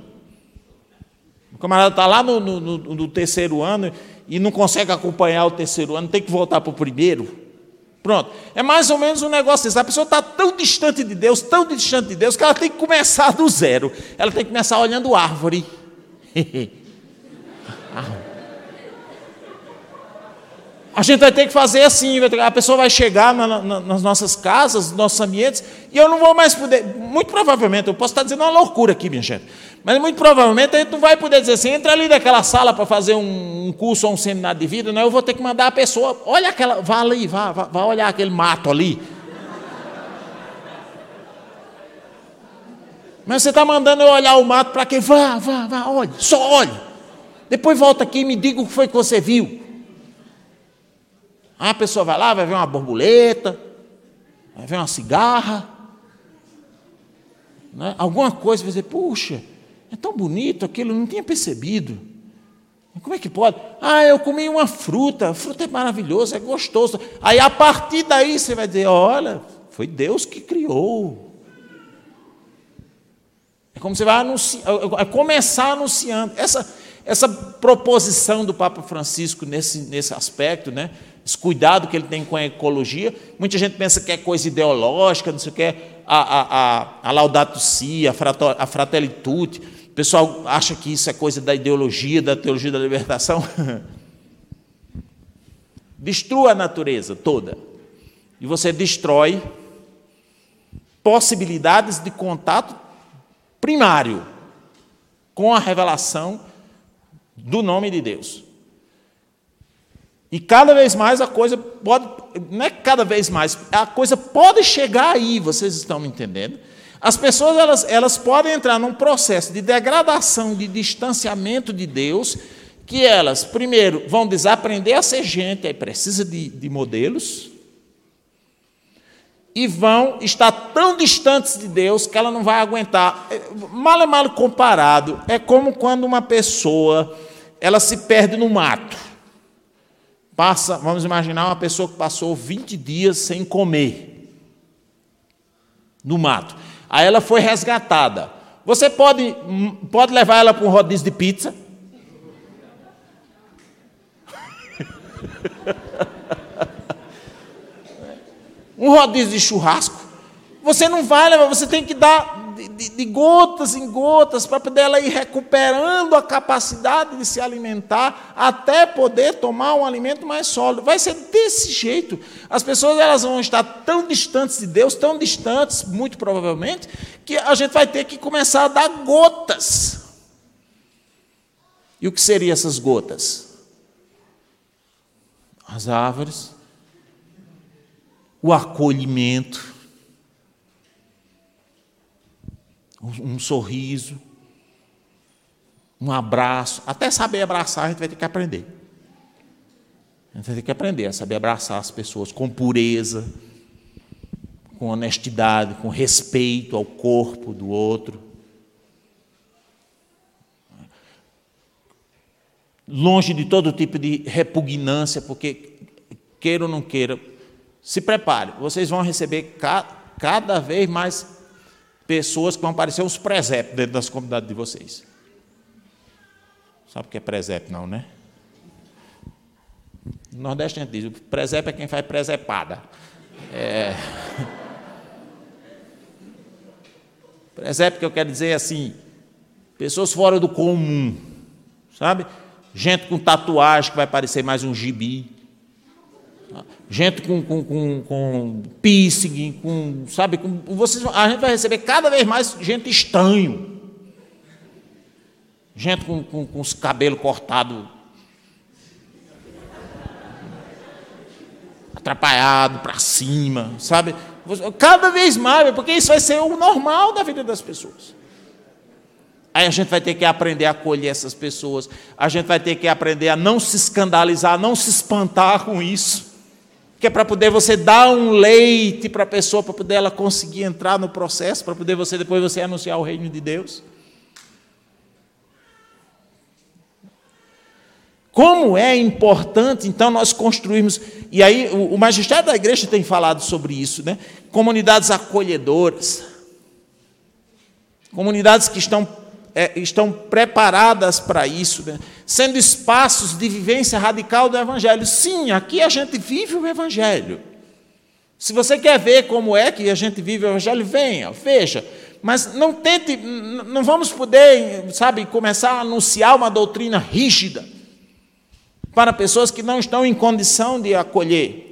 O camarada está lá no, no, no, terceiro ano e não consegue acompanhar o terceiro ano, tem que voltar para o primeiro. Pronto. É mais ou menos um negócio desse. A pessoa está tão distante de Deus, tão distante de Deus, que ela tem que começar do zero. Ela tem que começar olhando árvore. A gente vai ter que fazer assim, a pessoa vai chegar na, na, nas nossas casas, nos nossos ambientes, e eu não vou mais poder, muito provavelmente, eu posso estar dizendo uma loucura aqui, minha gente, mas muito provavelmente a gente não vai poder dizer assim, entra ali naquela sala para fazer um, um, curso ou um seminário de vida, não, eu vou ter que mandar a pessoa, olha aquela, vá ali, vá, vá, vá olhar aquele mato ali. Mas você está mandando eu olhar o mato para quê? Vá, vá, vá, olhe, só olhe. Depois volta aqui e me diga o que foi que você viu. Aí a pessoa vai lá, vai ver uma borboleta, vai ver uma cigarra, né? alguma coisa, vai dizer, puxa, é tão bonito aquilo, eu não tinha percebido. Como é que pode? Ah, eu comi uma fruta, a fruta é maravilhosa, é gostoso. Aí a partir daí você vai dizer, olha, foi Deus que criou. É como você vai anunciar, é começar anunciando. Essa, essa proposição do Papa Francisco nesse, nesse aspecto, né? Esse cuidado que ele tem com a ecologia. Muita gente pensa que é coisa ideológica, não sei o que, a, a, a, Laudato Si, a, a Fratelli Tutti. O pessoal acha que isso é coisa da ideologia, da teologia da libertação. Destrua a natureza toda. E você destrói possibilidades de contato primário com a revelação do nome de Deus. E cada vez mais a coisa pode, não é cada vez mais, a coisa pode chegar aí, vocês estão me entendendo? As pessoas elas, elas podem entrar num processo de degradação, de distanciamento de Deus, que elas, primeiro, vão desaprender a ser gente, aí precisa de, de modelos, e vão estar tão distantes de Deus que ela não vai aguentar. Mal é mal comparado, é como quando uma pessoa ela se perde no mato. Passa, vamos imaginar uma pessoa que passou 20 dias sem comer no mato. Aí ela foi resgatada. Você pode, pode levar ela para um rodízio de pizza? um rodízio de churrasco? Você não vai levar, você tem que dar de, de, de gotas em gotas, para poder ela ir recuperando a capacidade de se alimentar, até poder tomar um alimento mais sólido. Vai ser desse jeito. As pessoas elas vão estar tão distantes de Deus, tão distantes, muito provavelmente, que a gente vai ter que começar a dar gotas. E o que seriam essas gotas? As árvores, o acolhimento, um sorriso, um abraço. Até saber abraçar, a gente vai ter que aprender. A gente vai ter que aprender a saber abraçar as pessoas com pureza, com honestidade, com respeito ao corpo do outro. Longe de todo tipo de repugnância, porque, queira ou não queira, se prepare, vocês vão receber cada vez mais pessoas que vão parecer os presépios dentro das comunidades de vocês. Sabe o que é presépio, não, né? No Nordeste a gente diz, presépio é quem faz presepada. É... Presépio que eu quero dizer é assim, pessoas fora do comum, sabe? Gente com tatuagem que vai parecer mais um gibi gente com, com, com, com piercing, com, sabe, com, vocês, a gente vai receber cada vez mais gente estranho. Gente com, com, com os cabelos cortados. Atrapalhado para cima, sabe? Cada vez mais, porque isso vai ser o normal da vida das pessoas. Aí a gente vai ter que aprender a acolher essas pessoas, a gente vai ter que aprender a não se escandalizar, não se espantar com isso. Que é para poder você dar um leite para a pessoa, para poder ela conseguir entrar no processo, para poder você depois você anunciar o reino de Deus. Como é importante, então, nós construirmos. E aí, o, o magistério da igreja tem falado sobre isso, né? Comunidades acolhedoras. Comunidades que estão, é, estão preparadas para isso, né? sendo espaços de vivência radical do Evangelho. Sim, aqui a gente vive o Evangelho. Se você quer ver como é que a gente vive o Evangelho, venha, veja. Mas não tente, não vamos poder, sabe, começar a anunciar uma doutrina rígida para pessoas que não estão em condição de acolher.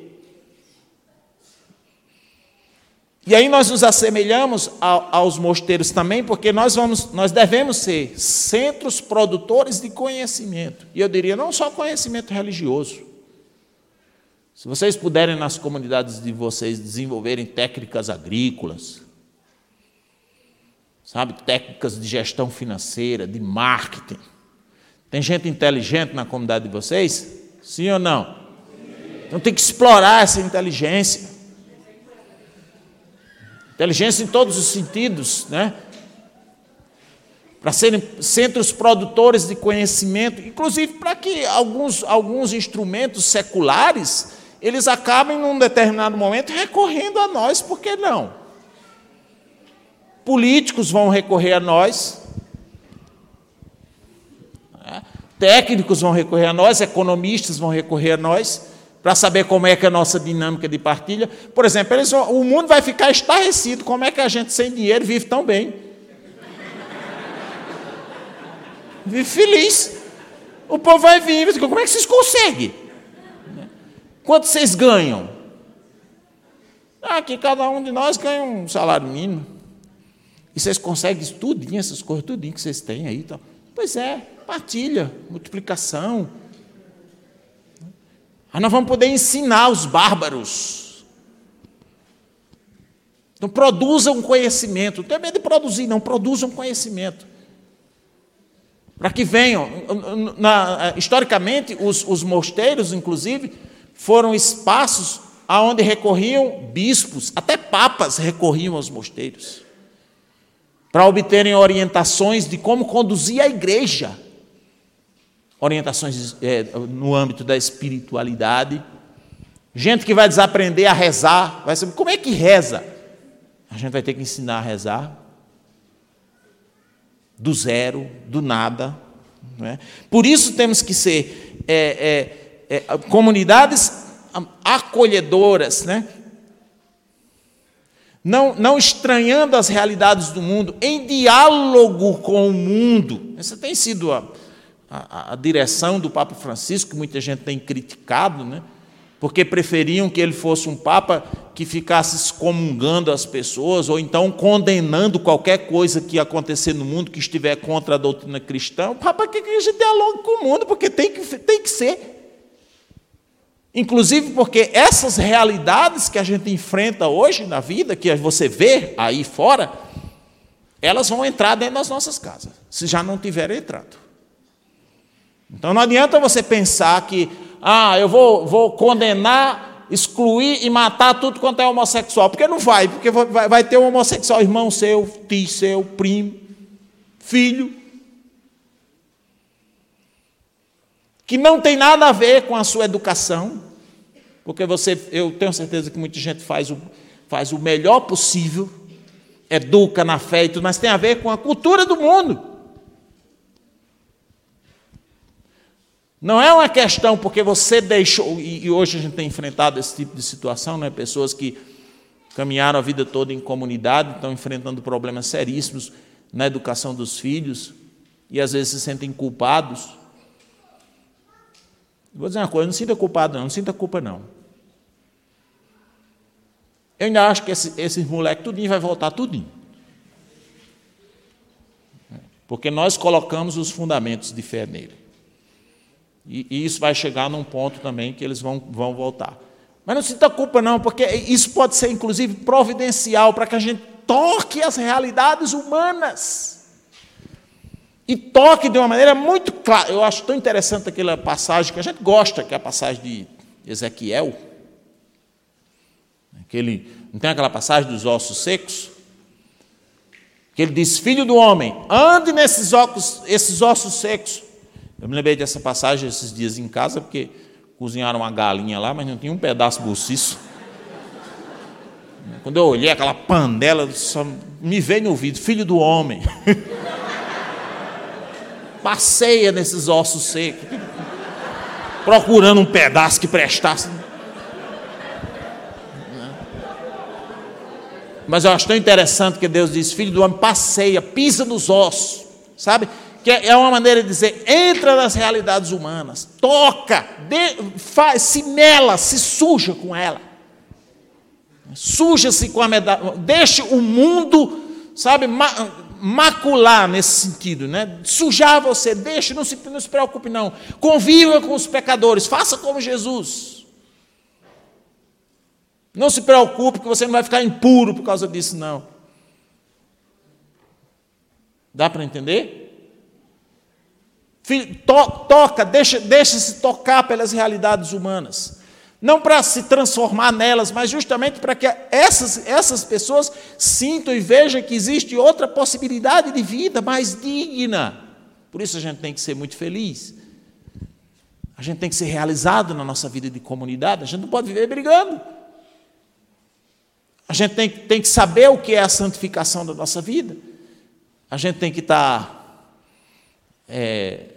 E aí nós nos assemelhamos aos mosteiros também, porque nós, vamos, nós devemos ser centros produtores de conhecimento. E eu diria, não só conhecimento religioso. Se vocês puderem nas comunidades de vocês desenvolverem técnicas agrícolas, sabe, técnicas de gestão financeira, de marketing, tem gente inteligente na comunidade de vocês? Sim ou não? Então tem que explorar essa inteligência. Inteligência em todos os sentidos, né? Para serem centros produtores de conhecimento, inclusive para que alguns, alguns instrumentos seculares eles acabem, num determinado momento, recorrendo a nós, por que não? Políticos vão recorrer a nós, Técnicos vão recorrer a nós, economistas vão recorrer a nós, para saber como é que é a nossa dinâmica de partilha. Por exemplo, vão, o mundo vai ficar estarrecido. Como é que a gente sem dinheiro vive tão bem? Vive feliz. O povo vai vir como é que vocês conseguem? Quanto vocês ganham? Ah, cada um de nós ganha um salário mínimo. E vocês conseguem tudinho, essas coisas, tudinho que vocês têm aí. Então. Pois é, partilha, multiplicação. Aí nós vamos poder ensinar os bárbaros. Então produzam conhecimento. Não tem medo de produzir, não, produzam conhecimento. Para que venham. Na, historicamente, os, os mosteiros, inclusive, foram espaços aonde recorriam bispos, até papas recorriam aos mosteiros, para obterem orientações de como conduzir a igreja orientações é, no âmbito da espiritualidade. Gente que vai desaprender a rezar, vai saber como é que reza. A gente vai ter que ensinar a rezar do zero, do nada. É? Por isso temos que ser é, é, é comunidades acolhedoras, né? não, não estranhando as realidades do mundo, em diálogo com o mundo. Essa tem sido a, a, a direção do Papa Francisco, que muita gente tem criticado, né? porque preferiam que ele fosse um Papa que ficasse excomungando as pessoas, ou então condenando qualquer coisa que acontecer no mundo que estiver contra a doutrina cristã. O Papa quer que a gente dialogue com o mundo, porque tem que, tem que ser. Inclusive porque essas realidades que a gente enfrenta hoje na vida, que você vê aí fora, elas vão entrar dentro das nossas casas, se já não tiverem entrado. Então não adianta você pensar que, ah, eu vou, vou condenar, excluir e matar tudo quanto é homossexual. Porque não vai, porque vai, vai ter um homossexual, irmão seu, tio seu, primo, filho. Que não tem nada a ver com a sua educação. Porque você, eu tenho certeza que muita gente faz o, faz o melhor possível, educa na fé e tudo, mas tem a ver com a cultura do mundo. Não é uma questão porque você deixou, e hoje a gente tem enfrentado esse tipo de situação, né? pessoas que caminharam a vida toda em comunidade, estão enfrentando problemas seríssimos na educação dos filhos e às vezes se sentem culpados. Vou dizer uma coisa, não sinta culpado, não, não sinta culpa, não. Eu ainda acho que esse, esses moleques tudinho vai voltar tudinho. porque nós colocamos os fundamentos de fé nele. E, e isso vai chegar num ponto também que eles vão, vão voltar. Mas não sinta culpa, não, porque isso pode ser, inclusive, providencial para que a gente toque as realidades humanas. E toque de uma maneira muito clara. Eu acho tão interessante aquela passagem que a gente gosta, que é a passagem de Ezequiel. Aquele, não tem aquela passagem dos ossos secos? Que ele diz: Filho do homem, ande nesses ossos, esses ossos secos. Eu me lembrei dessa passagem esses dias em casa, porque cozinharam uma galinha lá, mas não tinha um pedaço bolsiço. Quando eu olhei aquela panela, só me veio no ouvido, filho do homem. Passeia nesses ossos secos, procurando um pedaço que prestasse. Mas eu acho tão interessante que Deus diz: Filho do homem, passeia, pisa nos ossos, sabe? Que é uma maneira de dizer: entra nas realidades humanas, toca, de, faz, se mela, se suja com ela. Suja-se com a medalha, deixe o mundo, sabe, macular nesse sentido, né? Sujar você, deixe, não se, não se preocupe, não. Conviva com os pecadores, faça como Jesus. Não se preocupe que você não vai ficar impuro por causa disso, não. Dá para entender? To, toca, deixa, deixa-se tocar pelas realidades humanas. Não para se transformar nelas, mas justamente para que essas, essas pessoas sintam e vejam que existe outra possibilidade de vida mais digna. Por isso a gente tem que ser muito feliz. A gente tem que ser realizado na nossa vida de comunidade. A gente não pode viver brigando. A gente tem, tem que saber o que é a santificação da nossa vida. A gente tem que estar. Tá, é,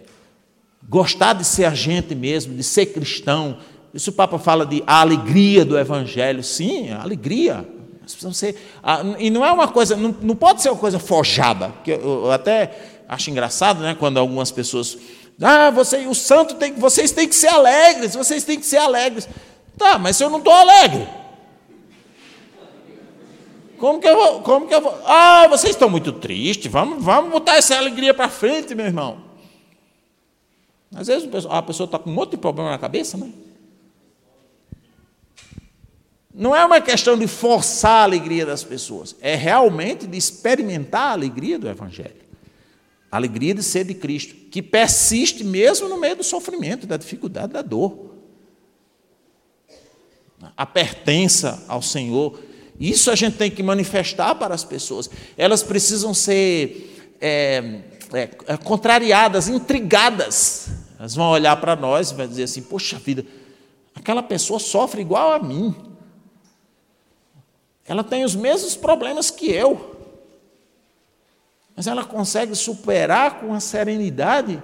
gostar de ser a gente mesmo, de ser cristão. Isso o Papa fala de a alegria do Evangelho. Sim, a alegria. Ser, e não é uma coisa, não, não pode ser uma coisa forjada. Que eu, eu até acho engraçado, né, quando algumas pessoas. Ah, você, o santo tem, vocês têm que ser alegres, vocês têm que ser alegres. Tá, mas eu não estou alegre, como que eu vou? Como que eu vou? Ah, vocês estão muito tristes. Vamos, vamos botar essa alegria para frente, meu irmão. Às vezes a pessoa está com um monte de problema na cabeça, né? Não é uma questão de forçar a alegria das pessoas, é realmente de experimentar a alegria do Evangelho. A alegria de ser de Cristo, que persiste mesmo no meio do sofrimento, da dificuldade, da dor. A pertença ao Senhor isso a gente tem que manifestar para as pessoas. Elas precisam ser é, é, contrariadas, intrigadas. Elas vão olhar para nós e vão dizer assim: Poxa vida, aquela pessoa sofre igual a mim. Ela tem os mesmos problemas que eu. Mas ela consegue superar com uma serenidade,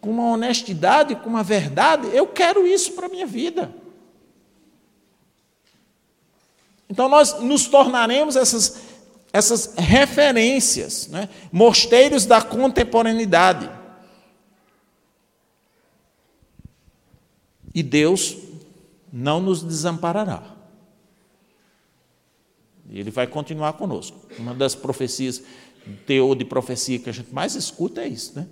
com uma honestidade, com uma verdade. Eu quero isso para a minha vida. Então nós nos tornaremos essas, essas referências, né? mosteiros da contemporaneidade. E Deus não nos desamparará. Ele vai continuar conosco. Uma das profecias, teor de profecia que a gente mais escuta é isso, né?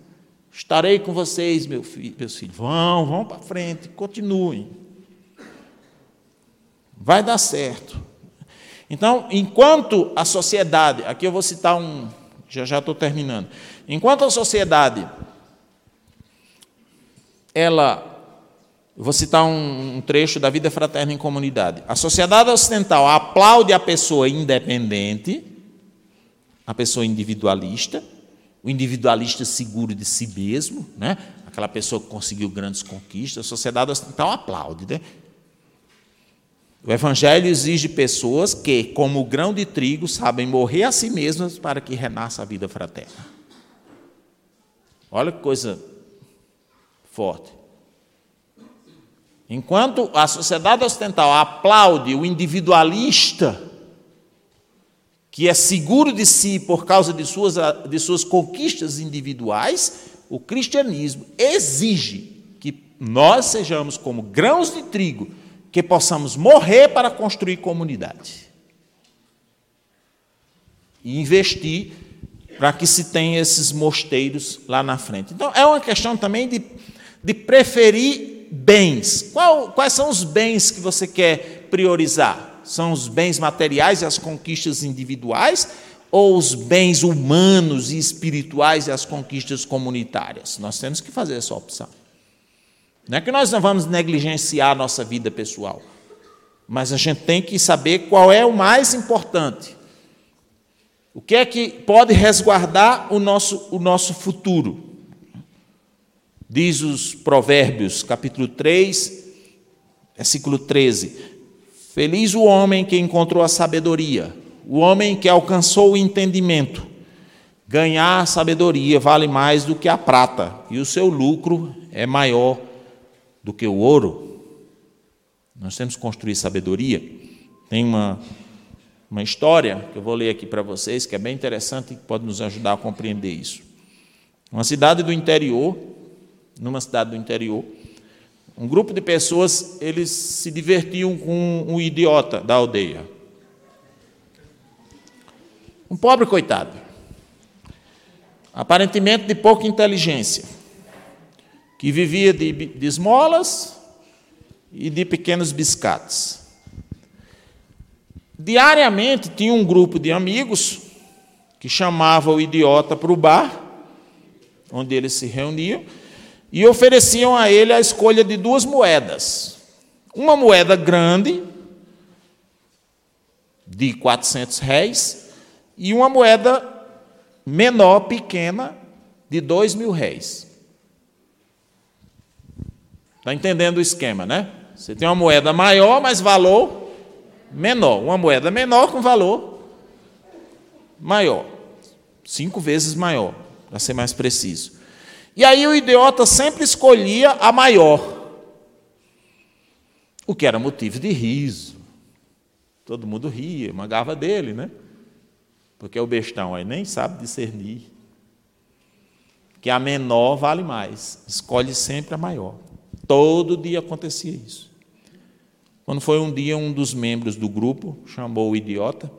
Estarei com vocês, meu filho, meus filhos. Vão, vão para frente, continuem. Vai dar certo. Então, enquanto a sociedade, aqui eu vou citar um, já já estou terminando. Enquanto a sociedade, ela, vou citar um, um trecho da vida fraterna em comunidade. A sociedade ocidental aplaude a pessoa independente, a pessoa individualista, o individualista seguro de si mesmo, né? aquela pessoa que conseguiu grandes conquistas, a sociedade ocidental aplaude. Né? O Evangelho exige pessoas que, como o grão de trigo, sabem morrer a si mesmas para que renasça a vida fraterna. Olha que coisa forte. Enquanto a sociedade ocidental aplaude o individualista, que é seguro de si por causa de suas, de suas conquistas individuais, o cristianismo exige que nós sejamos como grãos de trigo que possamos morrer para construir comunidade. E investir para que se tenha esses mosteiros lá na frente. Então, é uma questão também de, de preferir bens. Qual, quais são os bens que você quer priorizar? São os bens materiais e as conquistas individuais? Ou os bens humanos e espirituais e as conquistas comunitárias? Nós temos que fazer essa opção. Não é que nós não vamos negligenciar a nossa vida pessoal, mas a gente tem que saber qual é o mais importante. O que é que pode resguardar o nosso, o nosso futuro? Diz os Provérbios, capítulo 3, versículo 13: Feliz o homem que encontrou a sabedoria, o homem que alcançou o entendimento. Ganhar a sabedoria vale mais do que a prata, e o seu lucro é maior do que o ouro. Nós temos que construir sabedoria. Tem uma uma história que eu vou ler aqui para vocês, que é bem interessante e que pode nos ajudar a compreender isso. Uma cidade do interior, numa cidade do interior, um grupo de pessoas, eles se divertiam com um idiota da aldeia. Um pobre coitado. Aparentemente de pouca inteligência, que vivia de, de esmolas e de pequenos biscates. Diariamente tinha um grupo de amigos que chamava o idiota para o bar, onde eles se reuniam, e ofereciam a ele a escolha de duas moedas. Uma moeda grande, de 400 réis, e uma moeda menor, pequena, de 2 mil réis. Está entendendo o esquema, né? Você tem uma moeda maior, mas valor menor, uma moeda menor com valor maior, cinco vezes maior, para ser mais preciso. E aí o idiota sempre escolhia a maior, o que era motivo de riso. Todo mundo ria, magava dele, né? Porque o bestão aí nem sabe discernir. Que a menor vale mais, escolhe sempre a maior. Todo dia acontecia isso. Quando foi um dia, um dos membros do grupo chamou o idiota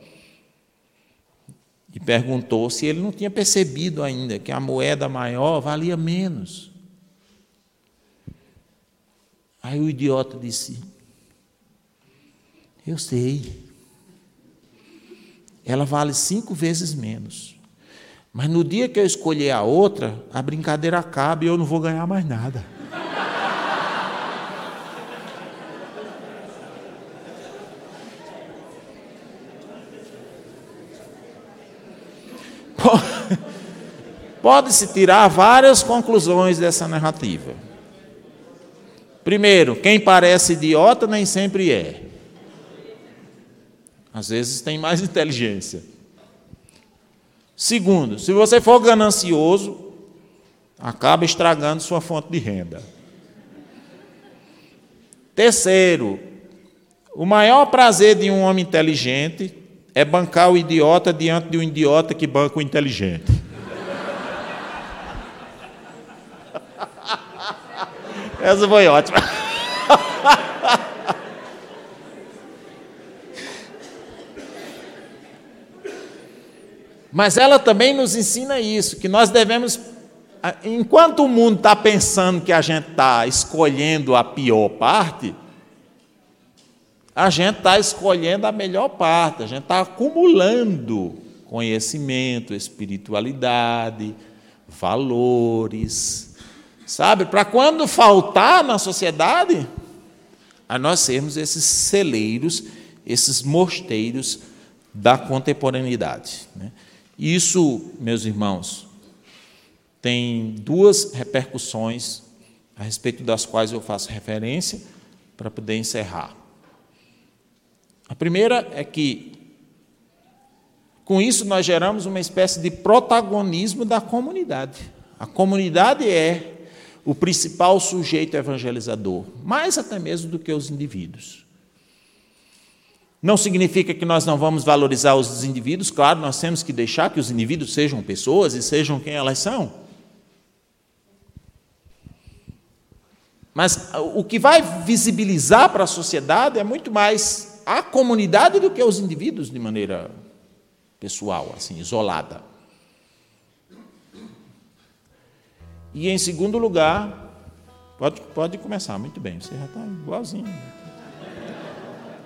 e perguntou se ele não tinha percebido ainda que a moeda maior valia menos. Aí o idiota disse: Eu sei. Ela vale cinco vezes menos. Mas no dia que eu escolher a outra, a brincadeira acaba e eu não vou ganhar mais nada. Pode-se tirar várias conclusões dessa narrativa. Primeiro, quem parece idiota nem sempre é. Às vezes tem mais inteligência. Segundo, se você for ganancioso, acaba estragando sua fonte de renda. Terceiro, o maior prazer de um homem inteligente é bancar o idiota diante de um idiota que banca o inteligente. Essa foi ótima. Mas ela também nos ensina isso, que nós devemos, enquanto o mundo está pensando que a gente está escolhendo a pior parte, a gente está escolhendo a melhor parte, a gente está acumulando conhecimento, espiritualidade, valores, sabe? Para quando faltar na sociedade, a nós sermos esses celeiros, esses mosteiros da contemporaneidade. Né? Isso, meus irmãos, tem duas repercussões a respeito das quais eu faço referência para poder encerrar. A primeira é que, com isso, nós geramos uma espécie de protagonismo da comunidade. A comunidade é o principal sujeito evangelizador, mais até mesmo do que os indivíduos. Não significa que nós não vamos valorizar os indivíduos, claro, nós temos que deixar que os indivíduos sejam pessoas e sejam quem elas são. Mas o que vai visibilizar para a sociedade é muito mais a comunidade do que os indivíduos de maneira pessoal, assim, isolada. E em segundo lugar, pode, pode começar, muito bem, você já está igualzinho.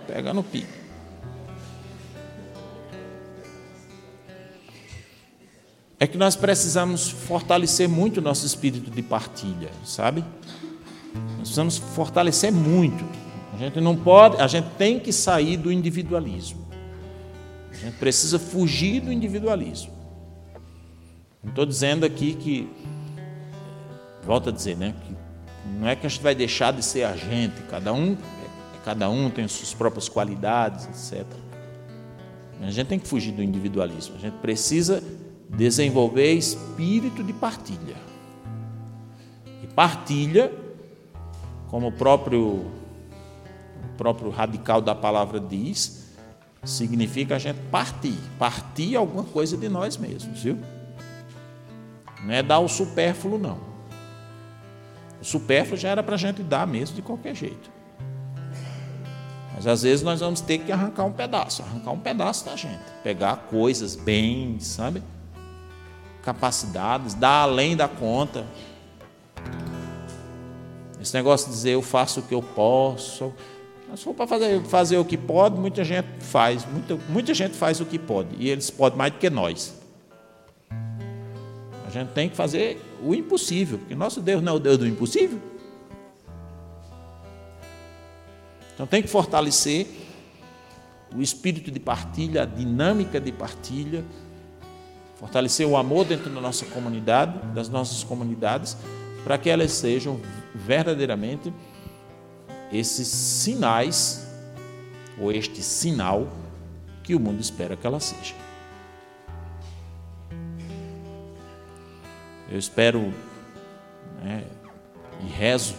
Pega no pique. É que nós precisamos fortalecer muito o nosso espírito de partilha, sabe? Nós precisamos fortalecer muito. A gente não pode, a gente tem que sair do individualismo. A gente precisa fugir do individualismo. Não estou dizendo aqui que, volto a dizer, né? Que não é que a gente vai deixar de ser a gente, cada um, cada um tem suas próprias qualidades, etc. A gente tem que fugir do individualismo. A gente precisa desenvolver espírito de partilha. E partilha, como o próprio, o próprio radical da palavra diz, significa a gente partir. Partir alguma coisa de nós mesmos, viu? Não é dar o supérfluo, não. O supérfluo já era para a gente dar mesmo de qualquer jeito. Mas às vezes nós vamos ter que arrancar um pedaço, arrancar um pedaço da gente, pegar coisas, bens, sabe? Capacidades, dar além da conta. Esse negócio de dizer eu faço o que eu posso. Se for para fazer, fazer o que pode, muita gente faz. Muita, muita gente faz o que pode. E eles podem mais do que nós. A gente tem que fazer o impossível, porque nosso Deus não é o Deus do impossível. Então tem que fortalecer o espírito de partilha, a dinâmica de partilha, fortalecer o amor dentro da nossa comunidade, das nossas comunidades, para que elas sejam verdadeiramente esses sinais, ou este sinal que o mundo espera que ela seja. Eu espero né, e rezo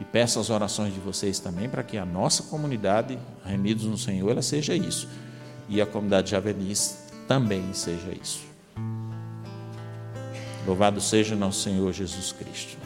e peço as orações de vocês também para que a nossa comunidade, remidos no Senhor, ela seja isso. E a comunidade Javeliz também seja isso. Louvado seja nosso Senhor Jesus Cristo.